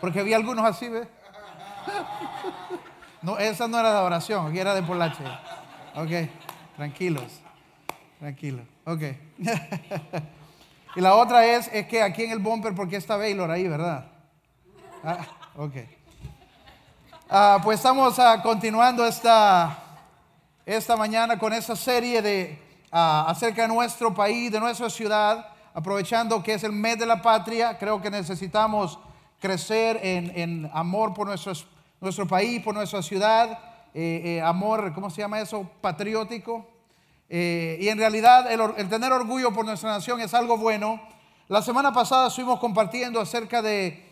Porque vi algunos así, ¿ves? No, esa no era de oración, aquí era de polache. Ok, tranquilos, tranquilos. Ok. y la otra es, es que aquí en el bumper, porque está Baylor ahí, ¿verdad? Ah, ok. Ah, pues estamos ah, continuando esta, esta mañana con esta serie de ah, acerca de nuestro país, de nuestra ciudad, aprovechando que es el mes de la patria. Creo que necesitamos crecer en, amor por nuestro, nuestro país, por nuestra ciudad, eh, eh, amor, ¿cómo se llama eso? Patriótico. Eh, y en realidad el, tener orgullo por nuestra nación es algo bueno. La semana pasada estuvimos compartiendo acerca de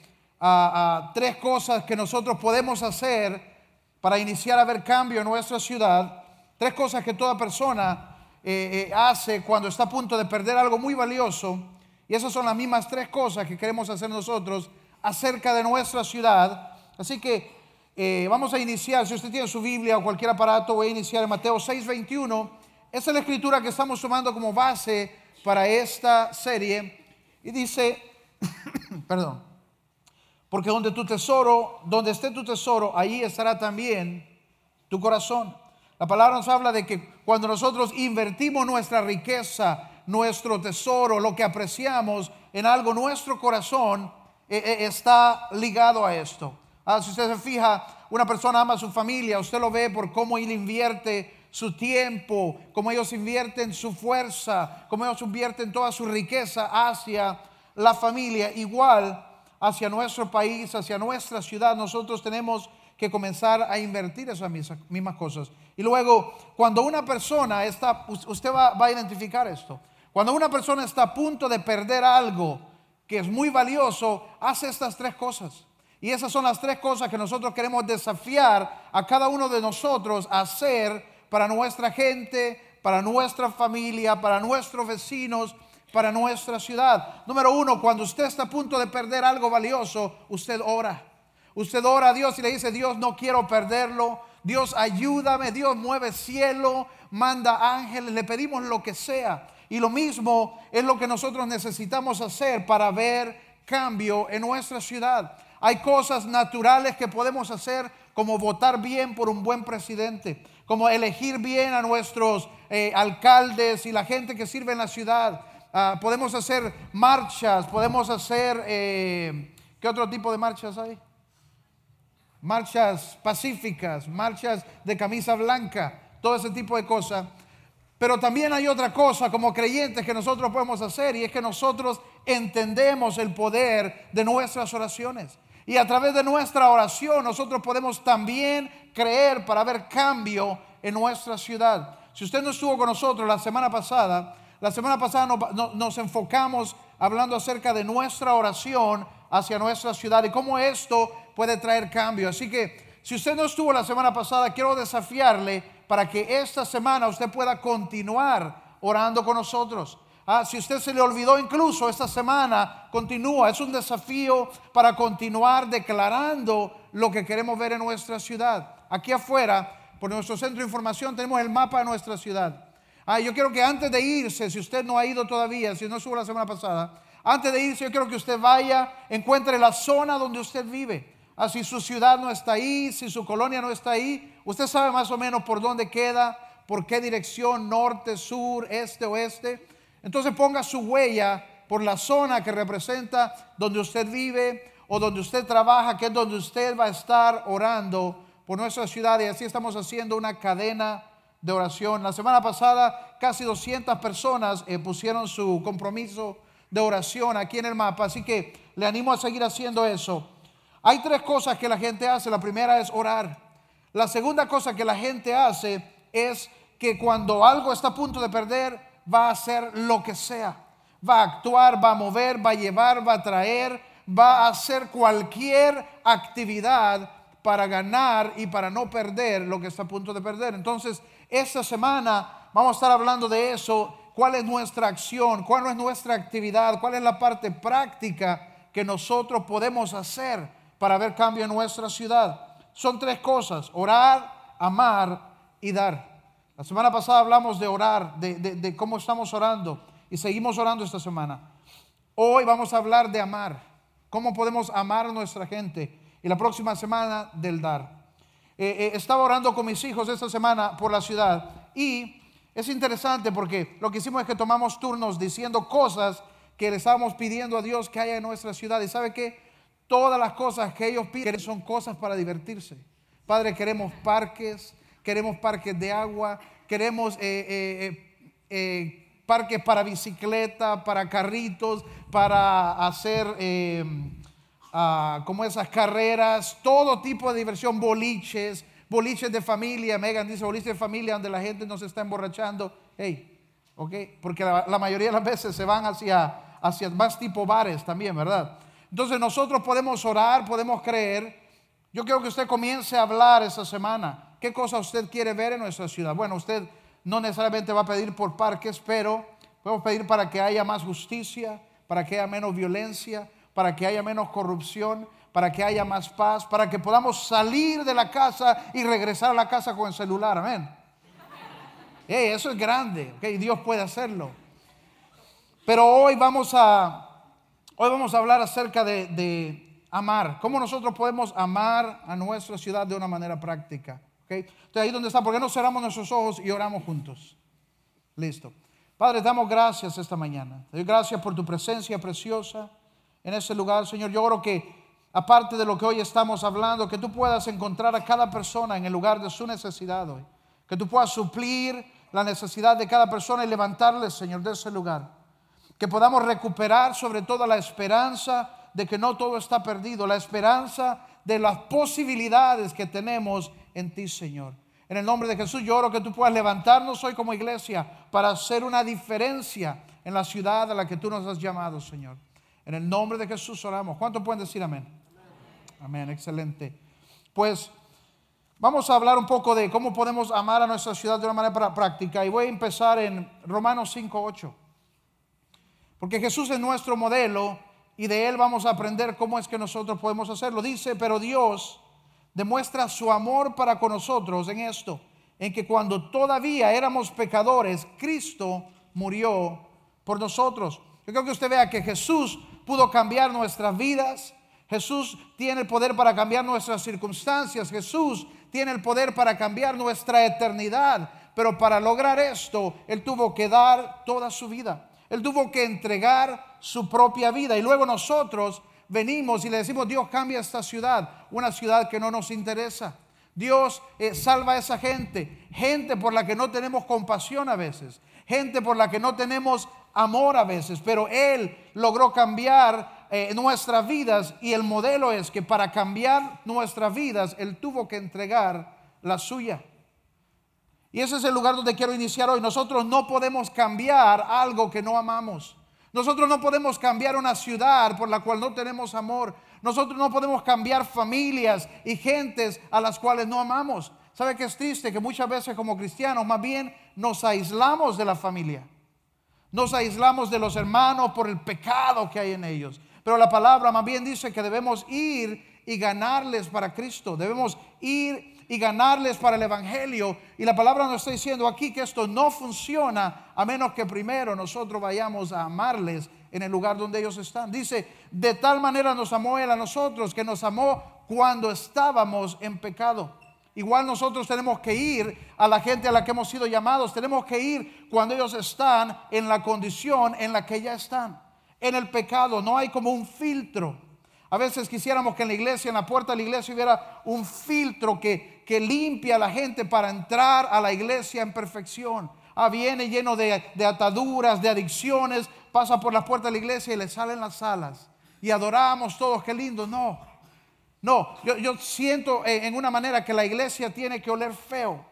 tres cosas que nosotros podemos hacer para iniciar a ver cambio en nuestra ciudad. Tres cosas que toda persona hace cuando está a punto de perder algo muy valioso. Y esas son las mismas tres cosas que queremos hacer nosotros acerca de nuestra ciudad. Así que eh, vamos a iniciar, si usted tiene su Biblia o cualquier aparato, voy a iniciar en Mateo 6:21. Esa es la escritura que estamos tomando como base para esta serie. Y dice, perdón, porque donde tu tesoro, donde esté tu tesoro, ahí estará también tu corazón. La palabra nos habla de que cuando nosotros invertimos nuestra riqueza, nuestro tesoro, lo que apreciamos en algo, nuestro corazón está ligado a esto. Ah, si usted se fija, una persona ama a su familia, usted lo ve por cómo él invierte su tiempo, cómo ellos invierten su fuerza, cómo ellos invierten toda su riqueza hacia la familia. Igual hacia nuestro país, hacia nuestra ciudad, nosotros tenemos que comenzar a invertir esas mismas cosas. Y luego, cuando una persona está, usted va a identificar esto, cuando una persona está a punto de perder algo, que es muy valioso, hace estas tres cosas. Y esas son las tres cosas que nosotros queremos desafiar a cada uno de nosotros a hacer para nuestra gente, para nuestra familia, para nuestros vecinos, para nuestra ciudad. Número uno, cuando usted está a punto de perder algo valioso, usted ora. Usted ora a Dios y le dice, Dios, no quiero perderlo. Dios, ayúdame. Dios, mueve cielo, manda ángeles. Le pedimos lo que sea. Y lo mismo es lo que nosotros necesitamos hacer para ver cambio en nuestra ciudad. Hay cosas naturales que podemos hacer como votar bien por un buen presidente, como elegir bien a nuestros eh, alcaldes y la gente que sirve en la ciudad. Ah, podemos hacer marchas, podemos hacer, eh, ¿qué otro tipo de marchas hay? Marchas pacíficas, marchas de camisa blanca, todo ese tipo de cosas. Pero también hay otra cosa como creyentes que nosotros podemos hacer y es que nosotros entendemos el poder de nuestras oraciones. Y a través de nuestra oración nosotros podemos también creer para ver cambio en nuestra ciudad. Si usted no estuvo con nosotros la semana pasada, la semana pasada nos, nos enfocamos hablando acerca de nuestra oración hacia nuestra ciudad y cómo esto puede traer cambio. Así que si usted no estuvo la semana pasada, quiero desafiarle para que esta semana usted pueda continuar orando con nosotros. Ah, si usted se le olvidó incluso esta semana, continúa. Es un desafío para continuar declarando lo que queremos ver en nuestra ciudad. Aquí afuera, por nuestro centro de información, tenemos el mapa de nuestra ciudad. Ah, yo quiero que antes de irse, si usted no ha ido todavía, si no estuvo la semana pasada, antes de irse, yo quiero que usted vaya, encuentre la zona donde usted vive. Ah, si su ciudad no está ahí, si su colonia no está ahí, usted sabe más o menos por dónde queda, por qué dirección, norte, sur, este, oeste. Entonces ponga su huella por la zona que representa donde usted vive o donde usted trabaja, que es donde usted va a estar orando por nuestra ciudad. Y así estamos haciendo una cadena de oración. La semana pasada casi 200 personas eh, pusieron su compromiso de oración aquí en el mapa, así que le animo a seguir haciendo eso. Hay tres cosas que la gente hace. La primera es orar. La segunda cosa que la gente hace es que cuando algo está a punto de perder, va a hacer lo que sea. Va a actuar, va a mover, va a llevar, va a traer, va a hacer cualquier actividad para ganar y para no perder lo que está a punto de perder. Entonces, esta semana vamos a estar hablando de eso. ¿Cuál es nuestra acción? ¿Cuál es nuestra actividad? ¿Cuál es la parte práctica que nosotros podemos hacer? Para ver cambio en nuestra ciudad. Son tres cosas, orar, amar y dar. La semana pasada hablamos de orar, de, cómo estamos orando y seguimos orando esta semana. Hoy vamos a hablar de amar. cómo podemos amar a nuestra gente. Y la próxima semana del dar. Eh, eh, estaba orando con mis hijos esta semana por la ciudad y es interesante porque lo que hicimos es que tomamos turnos diciendo cosas que le estábamos pidiendo a Dios que haya en nuestra ciudad. Y sabe que todas las cosas que ellos piden son cosas para divertirse. Padre, queremos parques, queremos parques de agua, queremos eh, parques para bicicleta, para carritos, para hacer ah, como esas carreras, todo tipo de diversión, boliches, boliches de familia. Megan dice boliches de familia donde la gente no se está emborrachando. Hey, ok, porque la, mayoría de las veces se van hacia, hacia más tipo bares también, ¿verdad? Entonces nosotros podemos orar, podemos creer. Yo quiero que usted comience a hablar esta semana. ¿Qué cosa usted quiere ver en nuestra ciudad? Bueno, usted no necesariamente va a pedir por parques, pero podemos pedir para que haya más justicia, para que haya menos violencia, para que haya menos corrupción, para que haya más paz, para que podamos salir de la casa y regresar a la casa con el celular. Amén. eso es grande, Dios puede hacerlo. Pero hoy vamos a, hoy vamos a hablar acerca de, amar, cómo nosotros podemos amar a nuestra ciudad de una manera práctica. Entonces ahí donde está, ¿por qué no cerramos nuestros ojos y oramos juntos? Listo. Padre, damos gracias esta mañana. Te doy gracias por tu presencia preciosa en este lugar, Señor. Yo oro que, aparte de lo que hoy estamos hablando, que tú puedas encontrar a cada persona en el lugar de su necesidad hoy. Que tú puedas suplir la necesidad de cada persona y levantarle, Señor, de ese lugar. Que podamos recuperar sobre todo la esperanza de que no todo está perdido, la esperanza de las posibilidades que tenemos en ti, Señor. En el nombre de Jesús, yo oro que tú puedas levantarnos hoy como iglesia para hacer una diferencia en la ciudad a la que tú nos has llamado, Señor. En el nombre de Jesús oramos. ¿Cuántos pueden decir amén? Amén, excelente. Pues vamos a hablar un poco de cómo podemos amar a nuestra ciudad de una manera práctica. Y voy a empezar en Romanos 5.8. Porque Jesús es nuestro modelo y de él vamos a aprender cómo es que nosotros podemos hacerlo. Dice, pero Dios demuestra su amor para con nosotros en esto, en que cuando todavía éramos pecadores, Cristo murió por nosotros. Yo creo que usted vea que Jesús pudo cambiar nuestras vidas. Jesús tiene el poder para cambiar nuestras circunstancias. Jesús tiene el poder para cambiar nuestra eternidad. Pero para lograr esto, Él tuvo que dar toda su vida. Él tuvo que entregar su propia vida. Y luego nosotros venimos y le decimos, Dios cambia esta ciudad, una ciudad que no nos interesa. Dios eh, salva a esa gente, gente por la que no tenemos compasión a veces, gente por la que no tenemos amor a veces, pero Él logró cambiar eh, nuestras vidas y el modelo es que para cambiar nuestras vidas Él tuvo que entregar la suya. Y ese es el lugar donde quiero iniciar hoy. Nosotros no podemos cambiar algo que no amamos. Nosotros no podemos cambiar una ciudad por la cual no tenemos amor. Nosotros no podemos cambiar familias y gentes a las cuales no amamos. ¿Sabe qué es triste? Que muchas veces como cristianos más bien nos aislamos de la familia. Nos aislamos de los hermanos por el pecado que hay en ellos. Pero la palabra más bien dice que debemos ir y ganarles para Cristo. Debemos ir y ganarles para el Evangelio. Y la palabra nos está diciendo aquí que esto no funciona a menos que primero nosotros vayamos a amarles en el lugar donde ellos están. Dice, de tal manera nos amó Él a nosotros que nos amó cuando estábamos en pecado. Igual nosotros tenemos que ir a la gente a la que hemos sido llamados. Tenemos que ir cuando ellos están en la condición en la que ya están. En el pecado no hay como un filtro. A veces quisiéramos que en la iglesia, en la puerta de la iglesia, hubiera un filtro que, que limpia a la gente para entrar a la iglesia en perfección. Ah, viene lleno de, ataduras, de adicciones, pasa por la puerta de la iglesia y le salen las alas. Y adoramos todos, qué lindo. No, no, yo, yo siento en una manera que la iglesia tiene que oler feo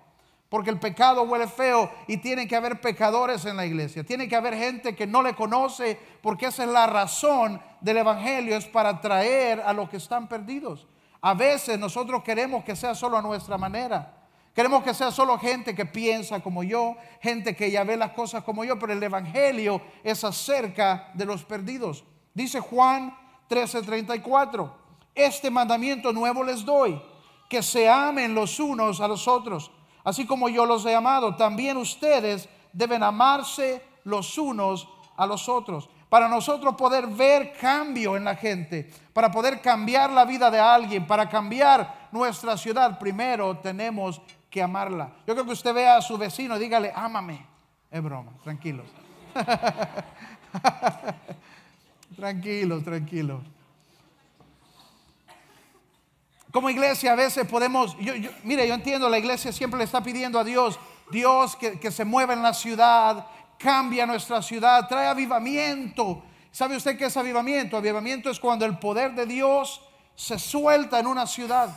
porque el pecado huele feo y tiene que haber pecadores en la iglesia. Tiene que haber gente que no le conoce porque esa es la razón del Evangelio, es para traer a los que están perdidos. A veces nosotros queremos que sea solo a nuestra manera. Queremos que sea solo gente que piensa como yo, gente que ya ve las cosas como yo, pero el Evangelio es acerca de los perdidos. Dice Juan 13:34, este mandamiento nuevo les doy, que se amen los unos a los otros, así como yo los he amado, también ustedes deben amarse los unos a los otros. para nosotros poder ver cambio en la gente, para poder cambiar la vida de alguien, para cambiar nuestra ciudad, primero tenemos que amarla. Yo creo que usted vea a su vecino y dígale, ámame. Es broma, tranquilos. tranquilos, tranquilos. Como iglesia a veces podemos, mire, yo entiendo, la iglesia siempre le está pidiendo a Dios, Dios que, que se mueva en la ciudad, cambia nuestra ciudad, trae avivamiento. ¿Sabe usted qué es avivamiento? Avivamiento es cuando el poder de Dios se suelta en una ciudad.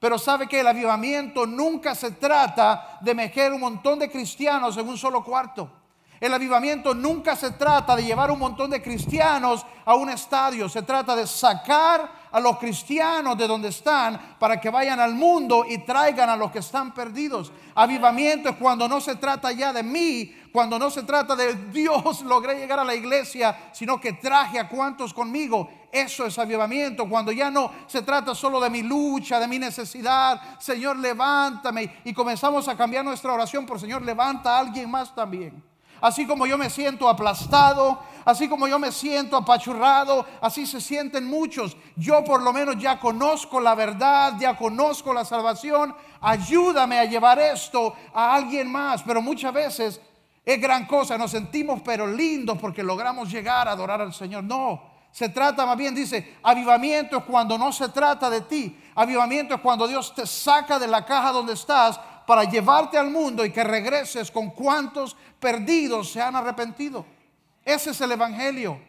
Pero sabe que el avivamiento nunca se trata de meter un montón de cristianos en un solo cuarto. El avivamiento nunca se trata de llevar un montón de cristianos a un estadio. Se trata de sacar a los cristianos de donde están para que vayan al mundo y traigan a los que están perdidos. Avivamiento es cuando no se trata ya de mí, cuando no se trata de Dios logré llegar a la iglesia, sino que traje a cuantos conmigo. Eso es avivamiento, cuando ya no se trata solo de mi lucha, de mi necesidad. Señor, levántame. Y comenzamos a cambiar nuestra oración por Señor, levanta a alguien más también. Así como yo me siento aplastado, así como yo me siento apachurrado, así se sienten muchos. Yo por lo menos ya conozco la verdad, ya conozco la salvación. Ayúdame a llevar esto a alguien más. Pero muchas veces es gran cosa, nos sentimos pero lindos porque logramos llegar a adorar al Señor. No, se trata más bien, dice, avivamiento es cuando no se trata de ti. Avivamiento es cuando Dios te saca de la caja donde estás para llevarte al mundo y que regreses con cuantos perdidos se han arrepentido. Ese es el Evangelio.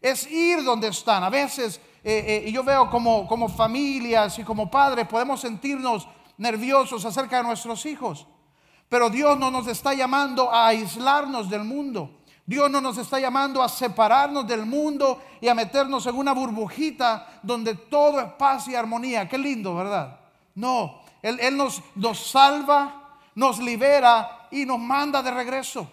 Es ir donde están. A veces, eh, eh, yo veo como, como familias y como padres podemos sentirnos nerviosos acerca de nuestros hijos. Pero Dios no nos está llamando a aislarnos del mundo. Dios no nos está llamando a separarnos del mundo y a meternos en una burbujita donde todo es paz y armonía. Qué lindo, ¿verdad? No, él, nos, nos salva, nos libera y nos manda de regreso.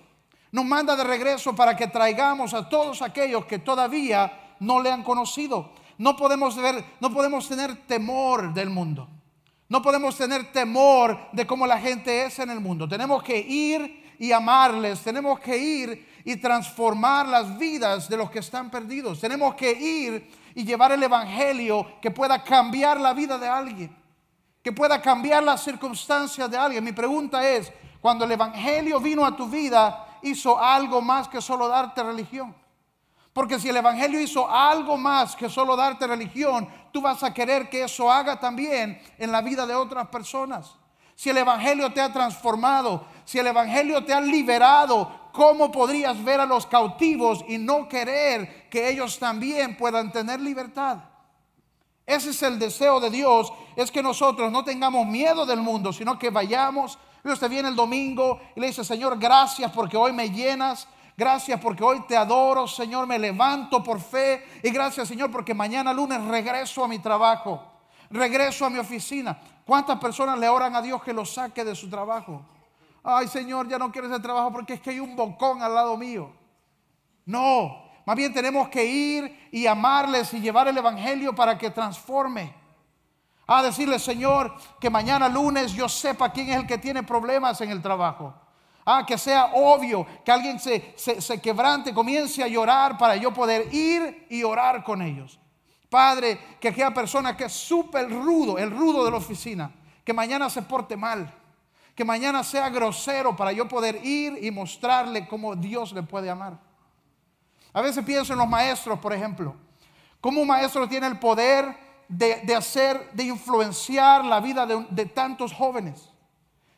Nos manda de regreso para que traigamos a todos aquellos que todavía no le han conocido. No podemos, ver, no podemos tener temor del mundo. No podemos tener temor de cómo la gente es en el mundo. Tenemos que ir y amarles. Tenemos que ir y transformar las vidas de los que están perdidos. Tenemos que ir y llevar el Evangelio que pueda cambiar la vida de alguien que pueda cambiar las circunstancias de alguien. Mi pregunta es, cuando el Evangelio vino a tu vida, hizo algo más que solo darte religión. Porque si el Evangelio hizo algo más que solo darte religión, tú vas a querer que eso haga también en la vida de otras personas. Si el Evangelio te ha transformado, si el Evangelio te ha liberado, ¿cómo podrías ver a los cautivos y no querer que ellos también puedan tener libertad? Ese es el deseo de Dios, es que nosotros no tengamos miedo del mundo, sino que vayamos. Y usted viene el domingo y le dice, Señor, gracias porque hoy me llenas. Gracias porque hoy te adoro, Señor, me levanto por fe. Y gracias, Señor, porque mañana lunes regreso a mi trabajo, regreso a mi oficina. ¿Cuántas personas le oran a Dios que lo saque de su trabajo? Ay, Señor, ya no quiero ese trabajo porque es que hay un bocón al lado mío. No, más bien tenemos que ir y amarles y llevar el Evangelio para que transforme. A decirle, Señor, que mañana lunes yo sepa quién es el que tiene problemas en el trabajo. Ah, que sea obvio, que alguien se, se, quebrante, comience a llorar para yo poder ir y orar con ellos. Padre, que aquella persona que es súper rudo, el rudo de la oficina, que mañana se porte mal, que mañana sea grosero para yo poder ir y mostrarle cómo Dios le puede amar. A veces pienso en los maestros, por ejemplo. Cómo un maestro tiene el poder de, hacer, de influenciar la vida de, de tantos jóvenes,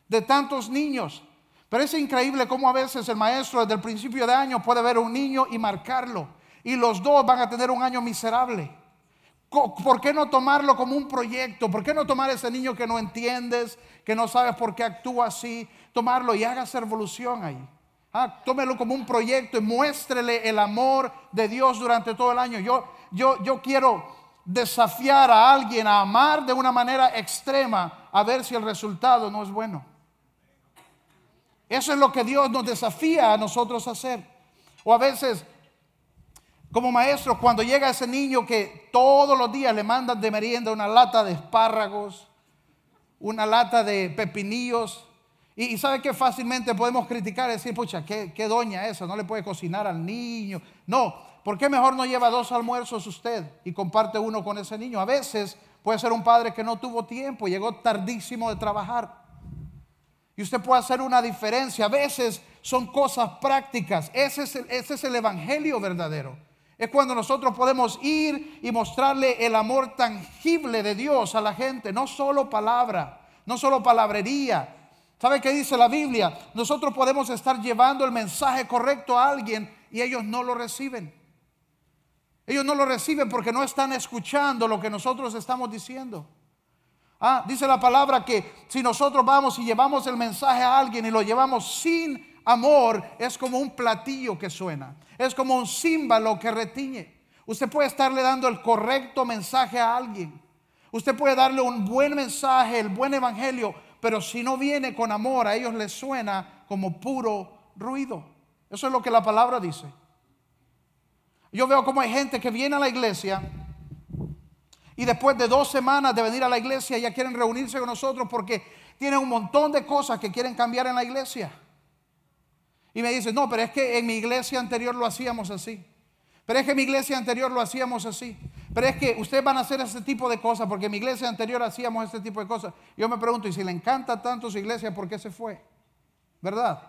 de tantos niños. Pero es increíble cómo a veces el maestro desde el principio de año puede ver a un niño y marcarlo. Y los dos van a tener un año miserable. ¿Por qué no tomarlo como un proyecto? ¿Por qué no tomar ese niño que no entiendes, que no sabes por qué actúa así? Tomarlo y hagas revolución ahí. Ah, tómelo como un proyecto y muéstrele el amor de Dios durante todo el año. Yo, yo, yo quiero desafiar a alguien a amar de una manera extrema a ver si el resultado no es bueno. Eso es lo que Dios nos desafía a nosotros a hacer. O a veces, como maestros, cuando llega ese niño que todos los días le mandan de merienda una lata de espárragos, una lata de pepinillos, y, sabe que fácilmente podemos criticar y decir, pucha, ¿qué, doña esa, no le puede cocinar al niño. No, ¿por qué mejor no lleva dos almuerzos usted y comparte uno con ese niño? A veces puede ser un padre que no tuvo tiempo, llegó tardísimo de trabajar. Y usted puede hacer una diferencia. A veces son cosas prácticas. Ese es el, ese es el evangelio verdadero. Es cuando nosotros podemos ir y mostrarle el amor tangible de Dios a la gente, no solo palabra, no solo palabrería. ¿Sabe qué dice la Biblia? Nosotros podemos estar llevando el mensaje correcto a alguien y ellos no lo reciben. Ellos no lo reciben porque no están escuchando lo que nosotros estamos diciendo. Ah, dice la palabra que si nosotros vamos y llevamos el mensaje a alguien y lo llevamos sin amor, es como un platillo que suena, es como un címbalo que retiñe. Usted puede estarle dando el correcto mensaje a alguien. Usted puede darle un buen mensaje, el buen evangelio, pero si no viene con amor, a ellos les suena como puro ruido. Eso es lo que la palabra dice. Yo veo como hay gente que viene a la iglesia y después de dos semanas de venir a la iglesia ya quieren reunirse con nosotros porque tienen un montón de cosas que quieren cambiar en la iglesia. Y me dicen, no, pero es que en mi iglesia anterior lo hacíamos así. Pero es que mi iglesia anterior lo hacíamos así. Pero es que ustedes van a hacer ese tipo de cosas porque en mi iglesia anterior hacíamos este tipo de cosas. Yo me pregunto, y si le encanta tanto su iglesia, ¿por qué se fue? ¿Verdad?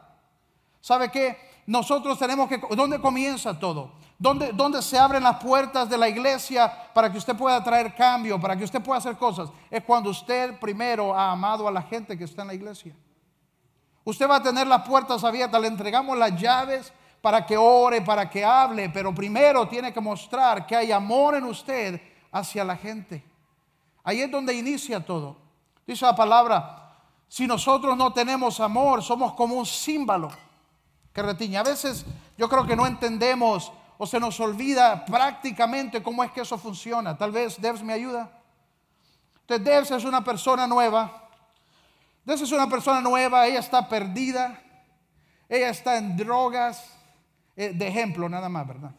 ¿Sabe qué? Nosotros tenemos que... ¿Dónde comienza todo? ¿Dónde, ¿Dónde, se abren las puertas de la iglesia para que usted pueda traer cambio, para que usted pueda hacer cosas? Es cuando usted primero ha amado a la gente que está en la iglesia. Usted va a tener las puertas abiertas, le entregamos las llaves para que ore, para que hable, pero primero tiene que mostrar que hay amor en usted hacia la gente. Ahí es donde inicia todo. Dice la palabra, si nosotros no tenemos amor, somos como un símbolo que retiñe. A veces yo creo que no entendemos o se nos olvida prácticamente cómo es que eso funciona. Tal vez Devs me ayuda. Entonces Devs es una persona nueva. Devs es una persona nueva, ella está perdida, ella está en drogas, de ejemplo nada más, ¿verdad?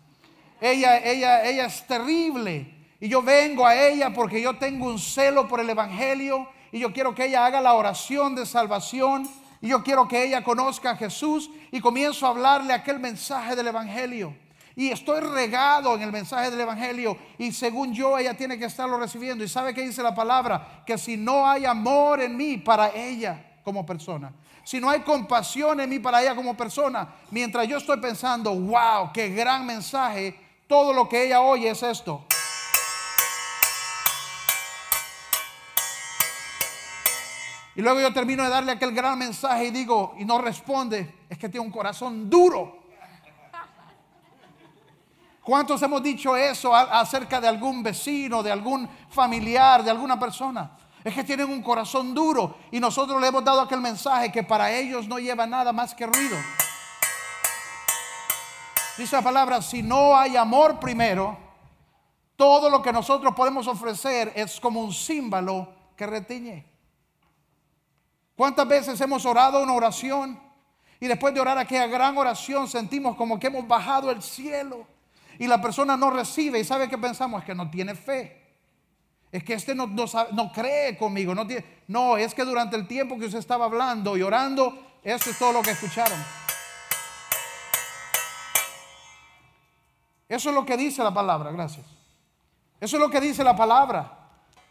Ella, ella, ella es terrible. Y yo vengo a ella porque yo tengo un celo por el Evangelio y yo quiero que ella haga la oración de salvación y yo quiero que ella conozca a Jesús y comienzo a hablarle aquel mensaje del Evangelio. Y estoy regado en el mensaje del Evangelio y según yo ella tiene que estarlo recibiendo. Y sabe que dice la palabra, que si no hay amor en mí para ella como persona, si no hay compasión en mí para ella como persona, mientras yo estoy pensando, wow, qué gran mensaje, todo lo que ella oye es esto. Y luego yo termino de darle aquel gran mensaje y digo, y no responde, es que tiene un corazón duro. ¿Cuántos hemos dicho eso acerca de algún vecino, de algún familiar, de alguna persona? Es que tienen un corazón duro y nosotros le hemos dado aquel mensaje que para ellos no lleva nada más que ruido. Dice la palabra, si no hay amor primero, todo lo que nosotros podemos ofrecer es como un símbolo que retiñe. ¿Cuántas veces hemos orado una oración y después de orar aquella gran oración sentimos como que hemos bajado el cielo y la persona no recibe y sabe que pensamos que no tiene fe? Es que este no, no, cree conmigo. No, tiene, no, es que durante el tiempo que usted estaba hablando y orando, eso es todo lo que escucharon. Eso es lo que dice la palabra, gracias. Eso es lo que dice la palabra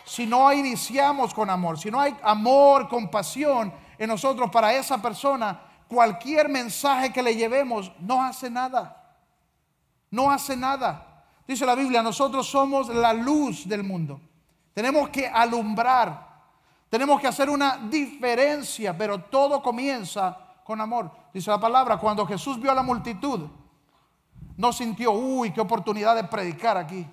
si no iniciamos con amor, si no hay amor, compasión en nosotros para esa persona, cualquier mensaje que le llevemos no hace nada. No hace nada. Dice la Biblia, nosotros somos la luz del mundo. Tenemos que alumbrar. Tenemos que hacer una diferencia, pero todo comienza con amor. Dice la palabra, cuando Jesús vio a la multitud, no sintió, uy, qué oportunidad de predicar aquí.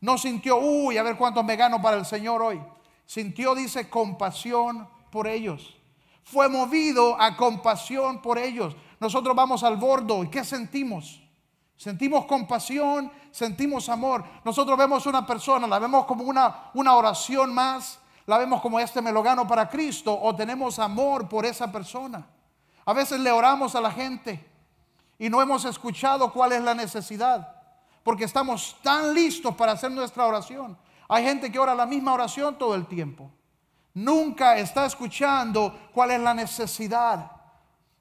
No sintió, uy, a ver cuántos me gano para el Señor hoy. Sintió, dice, compasión por ellos. Fue movido a compasión por ellos. Nosotros vamos al bordo y ¿qué sentimos? Sentimos compasión, sentimos amor. Nosotros vemos una persona, la vemos como una, una oración más, la vemos como este me lo gano para Cristo o tenemos amor por esa persona. A veces le oramos a la gente y no hemos escuchado cuál es la necesidad porque estamos tan listos para hacer nuestra oración. Hay gente que ora la misma oración todo el tiempo. Nunca está escuchando cuál es la necesidad.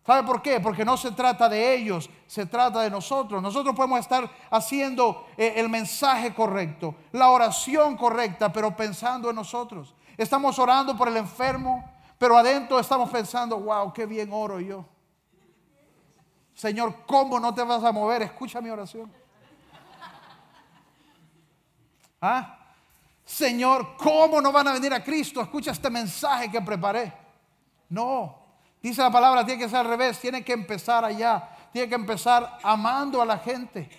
¿Sabe por qué? Porque no se trata de ellos, se trata de nosotros. Nosotros podemos estar haciendo eh, el mensaje correcto, la oración correcta, pero pensando en nosotros. Estamos orando por el enfermo, pero adentro estamos pensando, wow, qué bien oro yo. Señor, ¿cómo no te vas a mover? Escucha mi oración. ¿Ah? Señor, ¿cómo no van a venir a Cristo? Escucha este mensaje que preparé. No, Dice la palabra, tiene que ser al revés, tiene que empezar allá, tiene que empezar amando a la gente.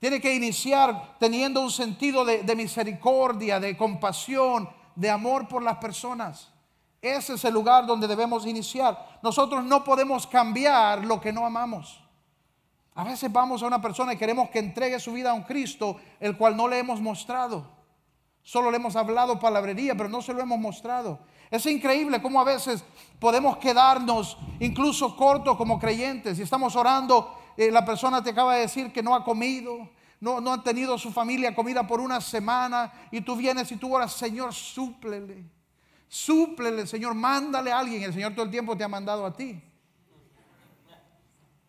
Tiene que iniciar teniendo un sentido de, misericordia, de compasión, de amor por las personas. Ese es el lugar donde debemos iniciar. Nosotros no podemos cambiar lo que no amamos. A veces vamos a una persona y queremos que entregue su vida a un Cristo, el cual no le hemos mostrado. Solo le hemos hablado palabrería, pero no se lo hemos mostrado. Es increíble cómo a veces podemos quedarnos incluso cortos como creyentes. Y estamos orando, eh, la persona te acaba de decir que no ha comido, no, no han tenido su familia comida por una semana. Y tú vienes y tú oras, Señor, súplele. Súplele, Señor, mándale a alguien. El Señor todo el tiempo te ha mandado a ti.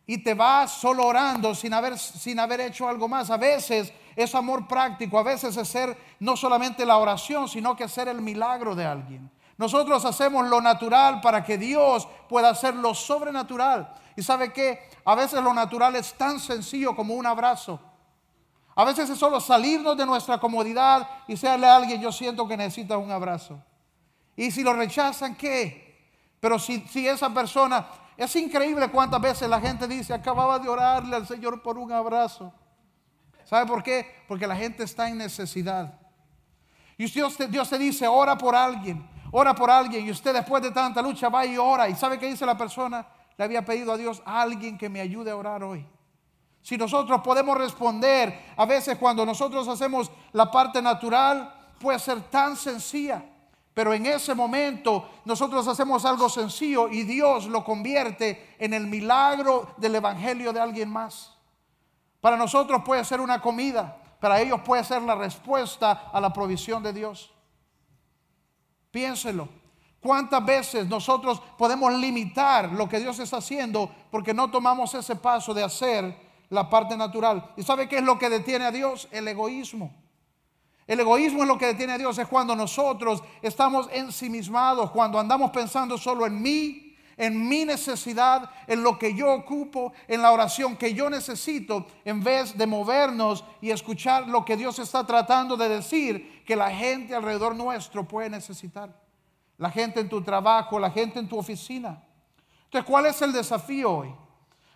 Y te vas solo orando sin haber, sin haber hecho algo más. A veces es amor práctico, a veces es ser no solamente la oración, sino que ser el milagro de alguien. Nosotros hacemos lo natural para que Dios pueda hacer lo sobrenatural. Y sabe que a veces lo natural es tan sencillo como un abrazo. A veces es solo salirnos de nuestra comodidad y decirle a alguien, yo siento que necesita un abrazo. Y si lo rechazan, ¿qué? Pero si, si esa persona, es increíble cuántas veces la gente dice, acababa de orarle al Señor por un abrazo. ¿Sabe por qué? Porque la gente está en necesidad. Y Dios Dios te dice, ora por alguien ora por alguien y usted después de tanta lucha va y ora. ¿Y sabe qué dice la persona? Le había pedido a Dios a alguien que me ayude a orar hoy. Si nosotros podemos responder, a veces cuando nosotros hacemos la parte natural, puede ser tan sencilla. Pero en ese momento nosotros hacemos algo sencillo y Dios lo convierte en el milagro del Evangelio de alguien más. Para nosotros puede ser una comida, para ellos puede ser la respuesta a la provisión de Dios. Piénselo. ¿Cuántas veces nosotros podemos limitar lo que Dios está haciendo porque no tomamos ese paso de hacer la parte natural? ¿Y sabe qué es lo que detiene a Dios? El egoísmo. El egoísmo es lo que detiene a Dios, es cuando nosotros estamos ensimismados, cuando andamos pensando solo en mí, en mi necesidad, en lo que yo ocupo, en la oración que yo necesito, en vez de movernos y escuchar lo que Dios está tratando de decir que la gente alrededor nuestro puede necesitar. La gente en tu trabajo, la gente en tu oficina. Entonces, ¿cuál es el desafío hoy?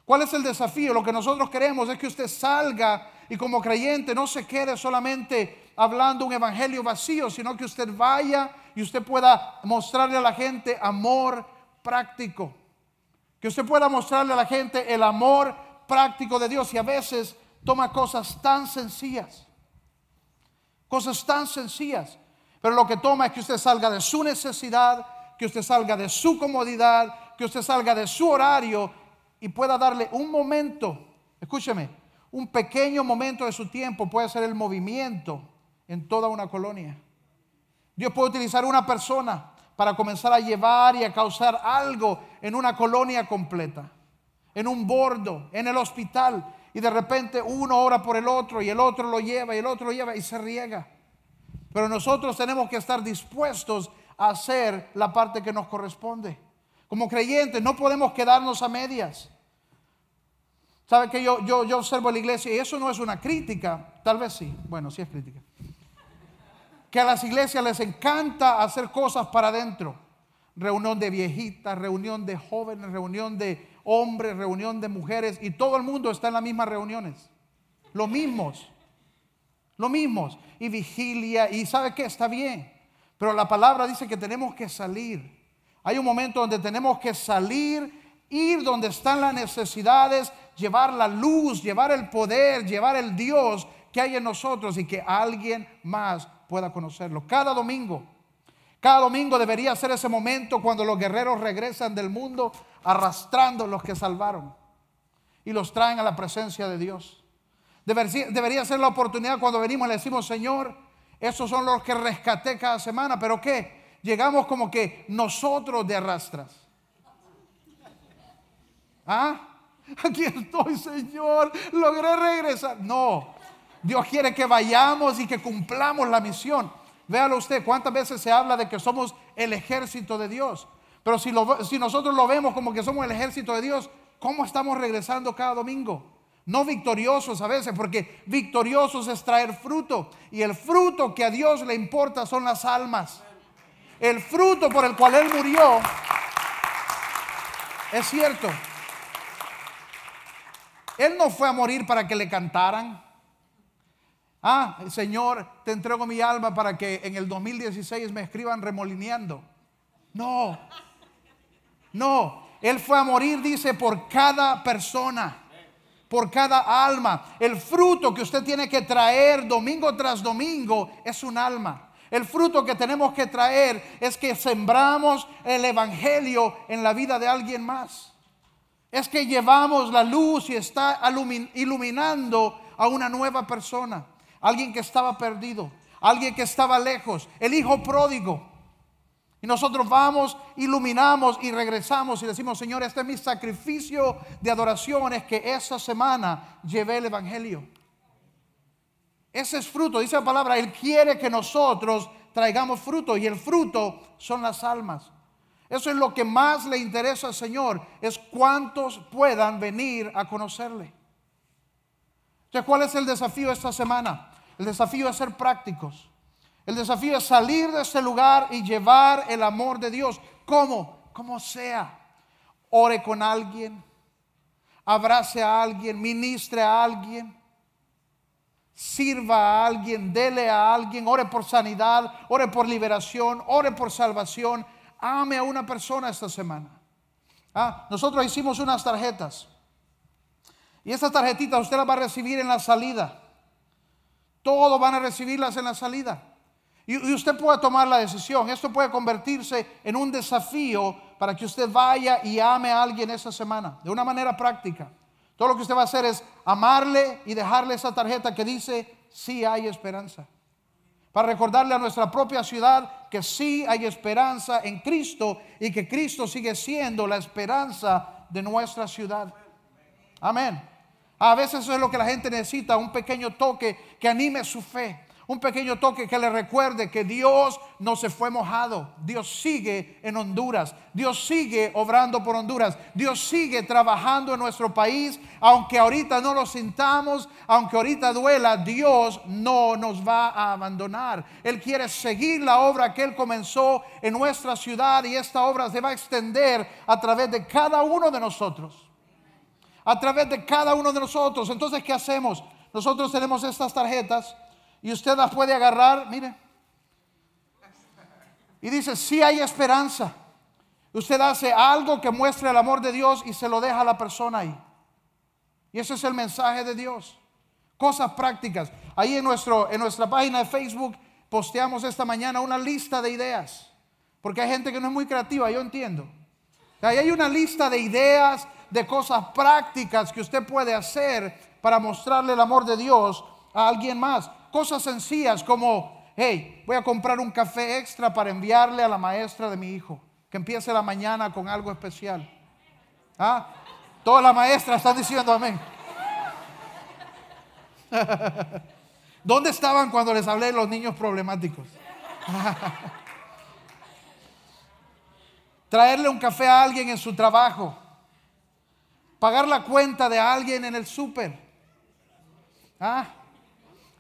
¿Cuál es el desafío? Lo que nosotros queremos es que usted salga y como creyente no se quede solamente hablando un evangelio vacío, sino que usted vaya y usted pueda mostrarle a la gente amor, práctico. Que usted pueda mostrarle a la gente el amor práctico de Dios y a veces toma cosas tan sencillas. Cosas tan sencillas. Pero lo que toma es que usted salga de su necesidad, que usted salga de su comodidad, que usted salga de su horario y pueda darle un momento, escúcheme, un pequeño momento de su tiempo puede ser el movimiento en toda una colonia. Dios puede utilizar una persona para comenzar a llevar y a causar algo en una colonia completa, en un bordo, en el hospital. Y de repente uno ora por el otro y el otro lo lleva y el otro lo lleva y se riega. Pero nosotros tenemos que estar dispuestos a hacer la parte que nos corresponde. Como creyentes no podemos quedarnos a medias. ¿Sabe que yo, yo, yo observo la iglesia y eso no es una crítica? Tal vez sí. Bueno, sí es crítica que a las iglesias les encanta hacer cosas para adentro. Reunión de viejitas, reunión de jóvenes, reunión de hombres, reunión de mujeres, y todo el mundo está en las mismas reuniones. Los mismos. Los mismos. Y vigilia, y sabe que está bien. Pero la palabra dice que tenemos que salir. Hay un momento donde tenemos que salir, ir donde están las necesidades, llevar la luz, llevar el poder, llevar el Dios que hay en nosotros y que alguien más pueda conocerlo. Cada domingo, cada domingo debería ser ese momento cuando los guerreros regresan del mundo arrastrando los que salvaron y los traen a la presencia de Dios. Debería, debería ser la oportunidad cuando venimos y le decimos, Señor, esos son los que rescaté cada semana, pero ¿qué? Llegamos como que nosotros de arrastras. ¿Ah? Aquí estoy, Señor. Logré regresar. No. Dios quiere que vayamos y que cumplamos la misión. Véalo usted, cuántas veces se habla de que somos el ejército de Dios. Pero si, si nosotros lo vemos como que somos el ejército de Dios, ¿cómo estamos regresando cada domingo? No victoriosos a veces, porque victoriosos es traer fruto. Y el fruto que a Dios le importa son las almas. El fruto por el cual Él murió es cierto. Él no fue a morir para que le cantaran. Ah, Señor, te entrego mi alma para que en el 2016 me escriban remolineando. No, no. Él fue a morir, dice, por cada persona, por cada alma. El fruto que usted tiene que traer domingo tras domingo es un alma. El fruto que tenemos que traer es que sembramos el Evangelio en la vida de alguien más. Es que llevamos la luz y está iluminando a una nueva persona. Alguien que estaba perdido, alguien que estaba lejos, el hijo pródigo. Y nosotros vamos, iluminamos y regresamos y decimos, Señor, este es mi sacrificio de adoración, es que esa semana llevé el Evangelio. Ese es fruto, dice la palabra, Él quiere que nosotros traigamos fruto y el fruto son las almas. Eso es lo que más le interesa al Señor, es cuántos puedan venir a conocerle. ¿Cuál es el desafío esta semana? El desafío es ser prácticos. El desafío es salir de este lugar y llevar el amor de Dios. ¿Cómo? Como sea. Ore con alguien, abrace a alguien, ministre a alguien, sirva a alguien, dele a alguien, ore por sanidad, ore por liberación, ore por salvación. Ame a una persona esta semana. Ah, nosotros hicimos unas tarjetas. Y estas tarjetitas usted las va a recibir en la salida. Todos van a recibirlas en la salida. Y, usted puede tomar la decisión. Esto puede convertirse en un desafío para que usted vaya y ame a alguien esa semana, de una manera práctica. Todo lo que usted va a hacer es amarle y dejarle esa tarjeta que dice, sí hay esperanza. Para recordarle a nuestra propia ciudad que sí hay esperanza en Cristo y que Cristo sigue siendo la esperanza de nuestra ciudad. Amén. A veces eso es lo que la gente necesita, un pequeño toque que anime su fe. Un pequeño toque que le recuerde que Dios no se fue mojado. Dios sigue en Honduras. Dios sigue obrando por Honduras. Dios sigue trabajando en nuestro país. Aunque ahorita no lo sintamos, aunque ahorita duela, Dios no nos va a abandonar. Él quiere seguir la obra que Él comenzó en nuestra ciudad y esta obra se va a extender a través de cada uno de nosotros a través de cada uno de nosotros. Entonces, ¿qué hacemos? Nosotros tenemos estas tarjetas y usted las puede agarrar, mire. Y dice, si hay esperanza. Usted hace algo que muestre el amor de Dios y se lo deja a la persona ahí. Y ese es el mensaje de Dios. Cosas prácticas. Ahí en, nuestro, en nuestra página de Facebook posteamos esta mañana una lista de ideas. Porque hay gente que no es muy creativa, yo entiendo. Ahí hay una lista de ideas, de cosas prácticas que usted puede hacer para mostrarle el amor de Dios a alguien más. Cosas sencillas como, hey, voy a comprar un café extra para enviarle a la maestra de mi hijo, que empiece la mañana con algo especial. ¿Ah? Todas las maestras están diciendo amén. ¿Dónde estaban cuando les hablé de los niños problemáticos? Traerle un café a alguien en su trabajo pagar la cuenta de alguien en el súper. ¿Ah?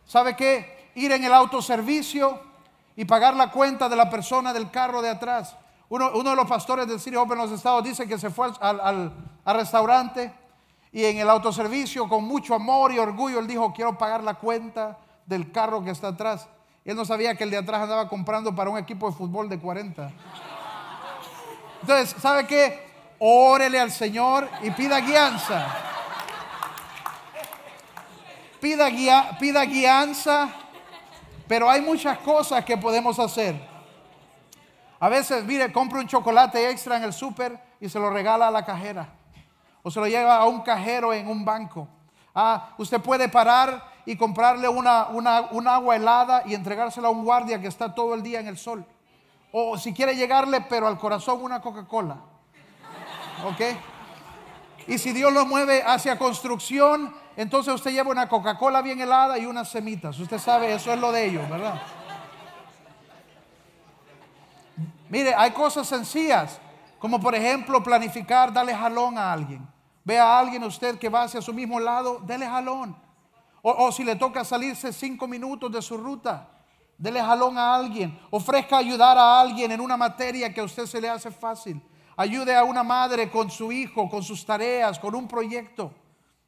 ¿Sabe qué? Ir en el autoservicio y pagar la cuenta de la persona del carro de atrás. Uno, de los pastores del City Hope en los Estados dice que se fue al, restaurante y en el autoservicio con mucho amor y orgullo él dijo, quiero pagar la cuenta del carro que está atrás. él no sabía que el de atrás andaba comprando para un equipo de fútbol de 40. Entonces, ¿sabe qué? Órele al Señor y pida guianza. Pida, guía, pida guianza, pero hay muchas cosas que podemos hacer. A veces, mire, compra un chocolate extra en el súper y se lo regala a la cajera. O se lo lleva a un cajero en un banco. Ah, usted puede parar y comprarle una, una, un agua helada y entregársela a un guardia que está todo el día en el sol. O si quiere llegarle, pero al corazón una Coca-Cola. ¿Ok? Y si Dios lo mueve hacia construcción, entonces usted lleva una Coca-Cola bien helada y unas semitas. Usted sabe, eso es lo de ellos, ¿verdad? Mire, hay cosas sencillas, como por ejemplo planificar, darle jalón a alguien. Ve a alguien usted que va hacia su mismo lado, dele jalón. O, o si le toca salirse cinco minutos de su ruta, dele jalón a alguien. Ofrezca ayudar a alguien en una materia que a usted se le hace fácil. Ayude a una madre con su hijo, con sus tareas, con un proyecto.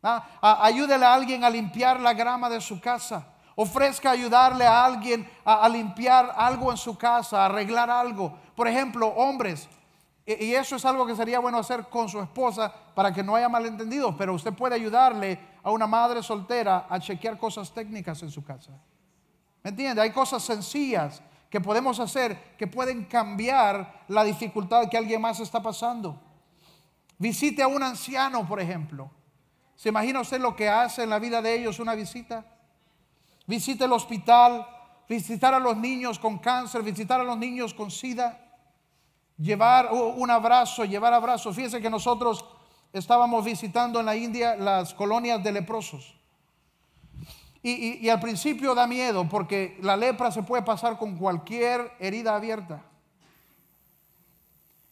¿Ah? Ayúdele a alguien a limpiar la grama de su casa. Ofrezca ayudarle a alguien a, limpiar algo en su casa, a arreglar algo. Por ejemplo, hombres, y eso es algo que sería bueno hacer con su esposa para que no haya malentendidos, pero usted puede ayudarle a una madre soltera a chequear cosas técnicas en su casa. ¿Me entiende? Hay cosas sencillas que podemos hacer que pueden cambiar la dificultad que alguien más está pasando. Visite a un anciano, por ejemplo. ¿Se imagina usted lo que hace en la vida de ellos una visita? Visite el hospital, visitar a los niños con cáncer, visitar a los niños con sida, llevar un abrazo, llevar abrazos. Fíjense que nosotros estábamos visitando en la India las colonias de leprosos. Y, al principio da miedo porque la lepra se puede pasar con cualquier herida abierta.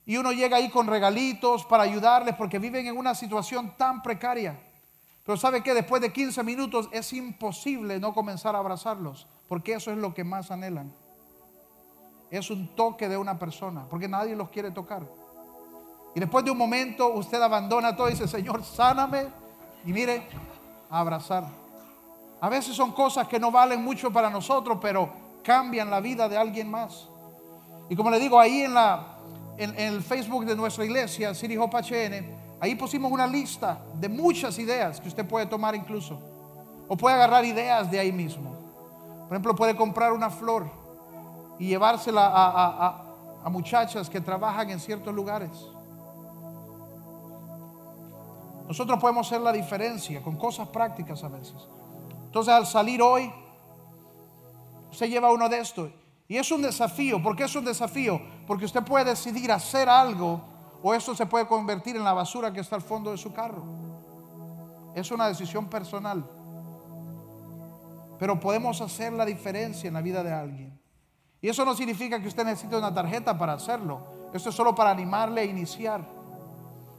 Y uno llega ahí con regalitos para ayudarles porque viven en una situación tan precaria. Pero sabe que después de 15 minutos es imposible no comenzar a abrazarlos, porque eso es lo que más anhelan. Es un toque de una persona, porque nadie los quiere tocar. Y después de un momento usted abandona todo y dice, Señor, sáname. Y mire, abrazar. A veces son cosas que no valen mucho para nosotros, pero cambian la vida de alguien más. Y como le digo, ahí en, la, en, el Facebook de nuestra iglesia, City Hope ahí pusimos una lista de muchas ideas que usted puede tomar incluso. O puede agarrar ideas de ahí mismo. Por ejemplo, puede comprar una flor y llevársela a, a muchachas que trabajan en ciertos lugares. Nosotros podemos hacer la diferencia con cosas prácticas a veces. Entonces al salir hoy, usted lleva uno de estos. Y es un desafío. ¿Por qué es un desafío? Porque usted puede decidir hacer algo o eso se puede convertir en la basura que está al fondo de su carro. Es una decisión personal. Pero podemos hacer la diferencia en la vida de alguien. Y eso no significa que usted necesite una tarjeta para hacerlo. Eso es solo para animarle a iniciar.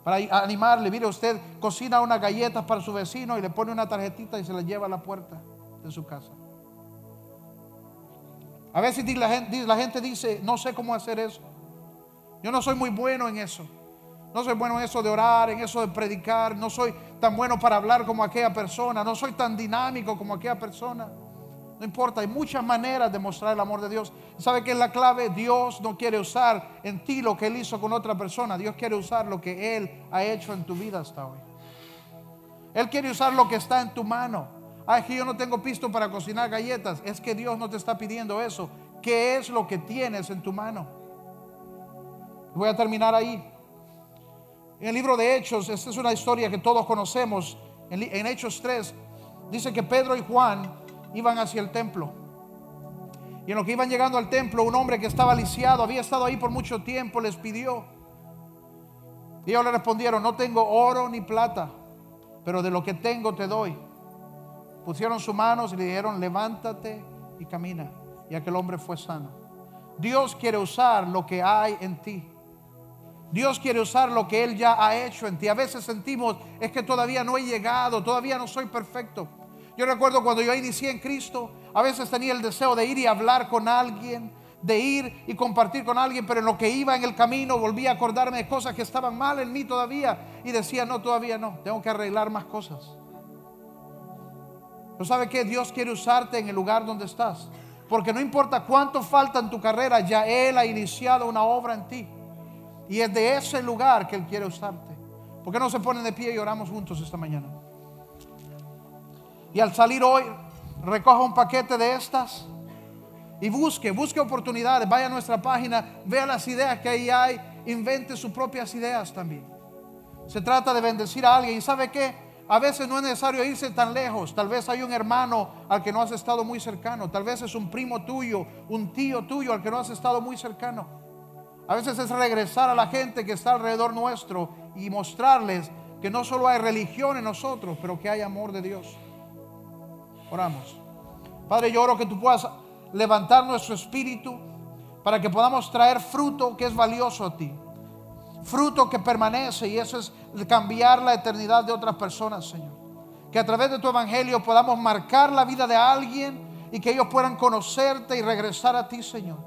Para animarle, mire, usted cocina unas galletas para su vecino y le pone una tarjetita y se la lleva a la puerta de su casa. A veces la gente, la gente dice, no sé cómo hacer eso. Yo no soy muy bueno en eso. No soy bueno en eso de orar, en eso de predicar. No soy tan bueno para hablar como aquella persona. No soy tan dinámico como aquella persona. No importa, hay muchas maneras de mostrar el amor de Dios. ¿Sabe qué es la clave? Dios no quiere usar en ti lo que Él hizo con otra persona. Dios quiere usar lo que Él ha hecho en tu vida hasta hoy. Él quiere usar lo que está en tu mano. Ah, es que yo no tengo pisto para cocinar galletas. Es que Dios no te está pidiendo eso. ¿Qué es lo que tienes en tu mano? Voy a terminar ahí. En el libro de Hechos, esta es una historia que todos conocemos. En, en Hechos 3, dice que Pedro y Juan iban hacia el templo. Y en lo que iban llegando al templo, un hombre que estaba lisiado, había estado ahí por mucho tiempo, les pidió. Y ellos le respondieron, no tengo oro ni plata, pero de lo que tengo te doy. Pusieron sus manos y le dijeron, levántate y camina. Y aquel hombre fue sano. Dios quiere usar lo que hay en ti. Dios quiere usar lo que Él ya ha hecho en ti. A veces sentimos, es que todavía no he llegado, todavía no soy perfecto. Yo recuerdo cuando yo inicié en Cristo, a veces tenía el deseo de ir y hablar con alguien, de ir y compartir con alguien, pero en lo que iba en el camino volvía a acordarme de cosas que estaban mal en mí todavía y decía, no, todavía no, tengo que arreglar más cosas. Pero ¿sabe qué? Dios quiere usarte en el lugar donde estás. Porque no importa cuánto falta en tu carrera, ya Él ha iniciado una obra en ti. Y es de ese lugar que Él quiere usarte. ¿Por qué no se ponen de pie y oramos juntos esta mañana? Y al salir hoy, recoja un paquete de estas y busque, busque oportunidades. Vaya a nuestra página, vea las ideas que ahí hay, invente sus propias ideas también. Se trata de bendecir a alguien. ¿Y sabe qué? A veces no es necesario irse tan lejos. Tal vez hay un hermano al que no has estado muy cercano. Tal vez es un primo tuyo, un tío tuyo al que no has estado muy cercano. A veces es regresar a la gente que está alrededor nuestro y mostrarles que no solo hay religión en nosotros, pero que hay amor de Dios. Oramos. Padre, yo oro que tú puedas levantar nuestro espíritu para que podamos traer fruto que es valioso a ti. Fruto que permanece y eso es cambiar la eternidad de otras personas, Señor. Que a través de tu evangelio podamos marcar la vida de alguien y que ellos puedan conocerte y regresar a ti, Señor.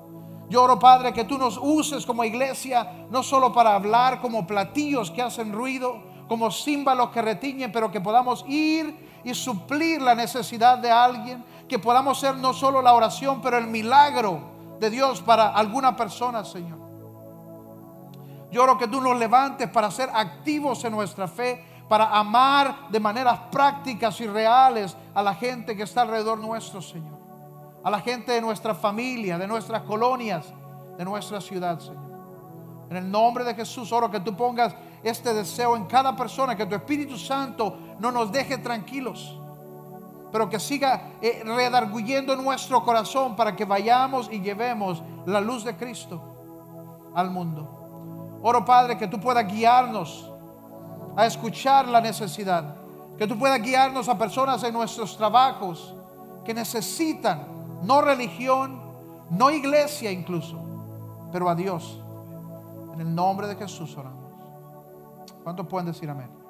Yo oro, Padre, que tú nos uses como iglesia, no solo para hablar como platillos que hacen ruido, como címbalos que retiñen, pero que podamos ir y suplir la necesidad de alguien, que podamos ser no solo la oración, pero el milagro de Dios para alguna persona, Señor. Yo oro que tú nos levantes para ser activos en nuestra fe, para amar de maneras prácticas y reales a la gente que está alrededor nuestro, Señor a la gente de nuestra familia, de nuestras colonias, de nuestra ciudad, Señor. En el nombre de Jesús, oro que tú pongas este deseo en cada persona, que tu Espíritu Santo no nos deje tranquilos, pero que siga eh, redarguyendo nuestro corazón para que vayamos y llevemos la luz de Cristo al mundo. Oro, Padre, que tú puedas guiarnos a escuchar la necesidad, que tú puedas guiarnos a personas en nuestros trabajos que necesitan no religión, no iglesia incluso, pero a Dios. En el nombre de Jesús oramos. ¿Cuántos pueden decir amén?